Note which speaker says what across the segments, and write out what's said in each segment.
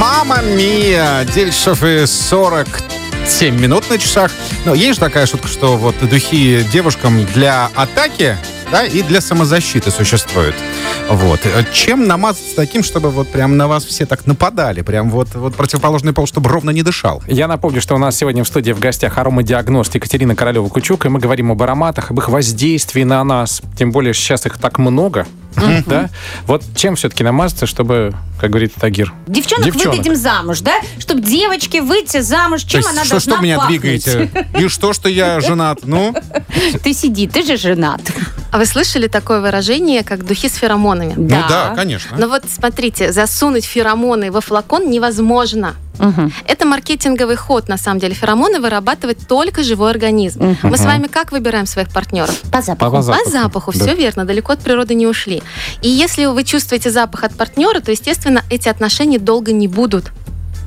Speaker 1: Мама мия! 9 часов и 47 минут на часах. Но есть же такая шутка, что вот духи девушкам для атаки да, и для самозащиты существуют. Вот. Чем намазаться таким, чтобы вот прям на вас все так нападали? Прям вот, вот противоположный пол, чтобы ровно не дышал.
Speaker 2: Я напомню, что у нас сегодня в студии в гостях аромадиагност Екатерина Королева-Кучук, и мы говорим об ароматах, об их воздействии на нас. Тем более сейчас их так много. Да? Вот чем все-таки намазаться, чтобы, как говорит Тагир?
Speaker 3: Девчонок,
Speaker 2: Девчонок.
Speaker 3: выдадим замуж, да? Чтобы девочки выйти замуж, чем
Speaker 1: То есть,
Speaker 3: она
Speaker 1: что,
Speaker 3: должна
Speaker 1: что меня
Speaker 3: пахнуть?
Speaker 1: двигаете? И что, что я женат? Ну,
Speaker 3: Ты сиди, ты же женат.
Speaker 4: А вы слышали такое выражение, как духи с феромонами?
Speaker 1: ну да, конечно.
Speaker 4: Но вот смотрите, засунуть феромоны во флакон невозможно.
Speaker 3: Мгм.
Speaker 4: Это маркетинговый ход, на самом деле. Феромоны вырабатывает только живой организм. Мы с вами как выбираем своих партнеров?
Speaker 3: По запаху.
Speaker 2: По запаху.
Speaker 4: По запаху,
Speaker 2: Да.
Speaker 4: все верно, далеко от природы не ушли. И если вы чувствуете запах от партнера, то, естественно, эти отношения долго не будут.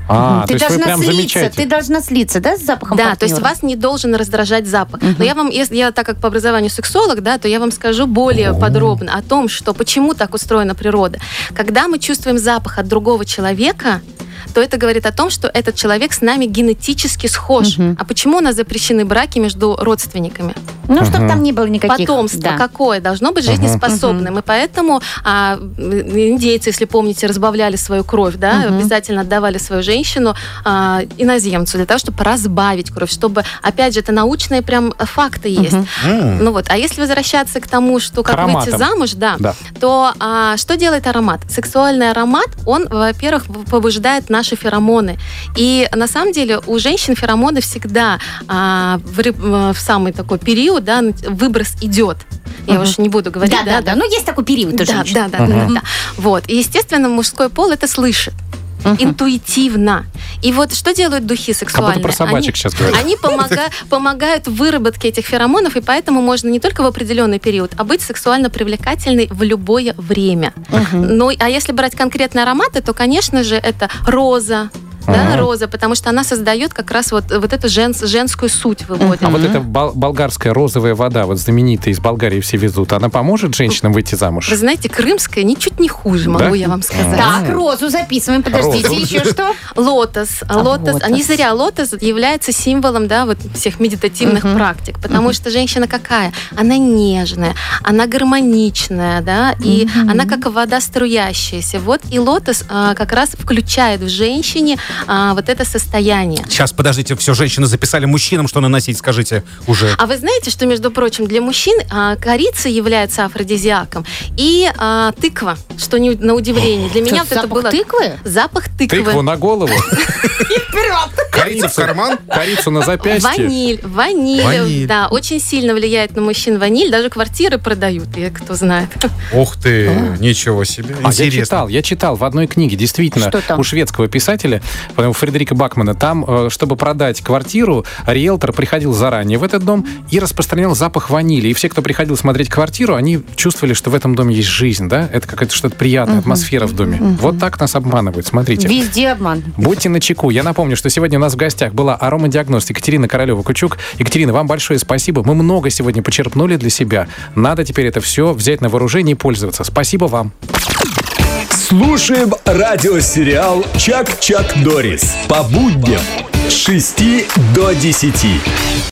Speaker 2: А,
Speaker 3: ты
Speaker 2: то есть вы
Speaker 3: должна
Speaker 2: прям
Speaker 3: слиться,
Speaker 2: замечаете.
Speaker 3: ты должна слиться, да, с запахом
Speaker 4: Да, то есть
Speaker 3: партнера?
Speaker 4: вас не должен раздражать запах. Но я вам, если я так как по образованию сексолог, да, то я вам скажу более подробно о том, что почему так устроена природа. Когда мы чувствуем запах от другого человека, то это говорит о том, что этот человек с нами генетически схож.
Speaker 3: Мгм.
Speaker 4: А почему у нас запрещены браки между родственниками?
Speaker 3: Ну, чтобы там не было никаких...
Speaker 4: Потомство
Speaker 3: да.
Speaker 4: какое должно быть жизнеспособным. И поэтому а, индейцы, если помните, разбавляли свою кровь, да,
Speaker 3: Мгм.
Speaker 4: обязательно отдавали свою женщину а, иноземцу для того, чтобы разбавить кровь, чтобы, опять же, это научные прям факты есть.
Speaker 1: М.
Speaker 4: Ну вот, а если возвращаться к тому, что как выйти
Speaker 2: ароматам.
Speaker 4: замуж, да,
Speaker 2: Да.
Speaker 4: то а, что делает аромат? Сексуальный аромат, он, во-первых, побуждает наши феромоны. И на самом деле у женщин феромоны всегда а, в, в самый такой период, да, выброс идет. Я
Speaker 3: Мгм.
Speaker 4: уж не буду говорить,
Speaker 3: Да, да, да. Ну, есть такой период у
Speaker 4: да,
Speaker 3: женщин.
Speaker 4: да, да, да, да, да. Вот. И, естественно, мужской пол это слышит.
Speaker 3: Мгм.
Speaker 4: Интуитивно. И вот что делают духи
Speaker 2: Как
Speaker 4: сексуальные?
Speaker 2: будто про собачек
Speaker 4: Они-
Speaker 2: сейчас говорят.
Speaker 4: они помога- помогают в выработке этих феромонов, и поэтому можно не только в определенный период, а быть сексуально привлекательной в любое время. Ну, а если брать конкретные ароматы, то, конечно же, это роза, да, роза, потому что она создает как раз вот, вот эту женс- женскую суть выводит.
Speaker 2: А вот эта бол- болгарская розовая вода, вот знаменитая из Болгарии все везут, она поможет женщинам выйти замуж?
Speaker 4: Вы знаете, крымская ничуть не хуже, могу
Speaker 2: Да?
Speaker 4: я вам сказать.
Speaker 3: Так, розу записываем, подождите,
Speaker 2: Розу.
Speaker 3: еще что?
Speaker 4: Лотос.
Speaker 3: А,
Speaker 4: лотос.
Speaker 3: лотос.
Speaker 4: Не зря лотос является символом да, вот всех медитативных практик. Потому что женщина какая? Она нежная, она гармоничная, да, и она как вода струящаяся. Вот и лотос а, как раз включает в женщине а, вот это состояние.
Speaker 1: Сейчас, подождите, все, женщины записали мужчинам, что наносить, скажите уже.
Speaker 4: А вы знаете, что, между прочим, для мужчин а, корица является афродизиаком и а, тыква, что не, на удивление. Для меня
Speaker 3: Что,
Speaker 4: вот это
Speaker 3: запах
Speaker 4: было
Speaker 3: тыквы?
Speaker 4: запах тыквы.
Speaker 2: Тыкву на голову,
Speaker 1: Корицу в карман?
Speaker 2: корицу на запястье.
Speaker 4: Ваниль, ваниль,
Speaker 1: Ваниль.
Speaker 4: да, очень сильно влияет на мужчин ваниль, даже квартиры продают, и кто знает.
Speaker 1: Ух ты, ничего себе.
Speaker 2: А я
Speaker 1: Интересно.
Speaker 2: читал, я читал в одной книге, действительно,
Speaker 3: Что там?
Speaker 2: у шведского писателя, по-моему, Фредерика Бакмана, там, э, чтобы продать квартиру, риэлтор приходил заранее в этот дом и распространял запах ванили. И все, кто приходил смотреть квартиру, они чувствовали, что в этом доме есть жизнь, да? Это какая-то что-то приятная атмосфера в доме. Вот так нас обманывают, смотрите.
Speaker 3: Везде обман.
Speaker 2: Будьте начеку. Я напомню, что сегодня у нас в гостях была аромадиагност Екатерина Королева-Кучук. Екатерина, вам большое спасибо. Мы много сегодня почерпнули для себя. Надо теперь это все взять на вооружение и пользоваться. Спасибо вам.
Speaker 5: Слушаем радиосериал «Чак-Чак Дорис» по будням с 6 до 10.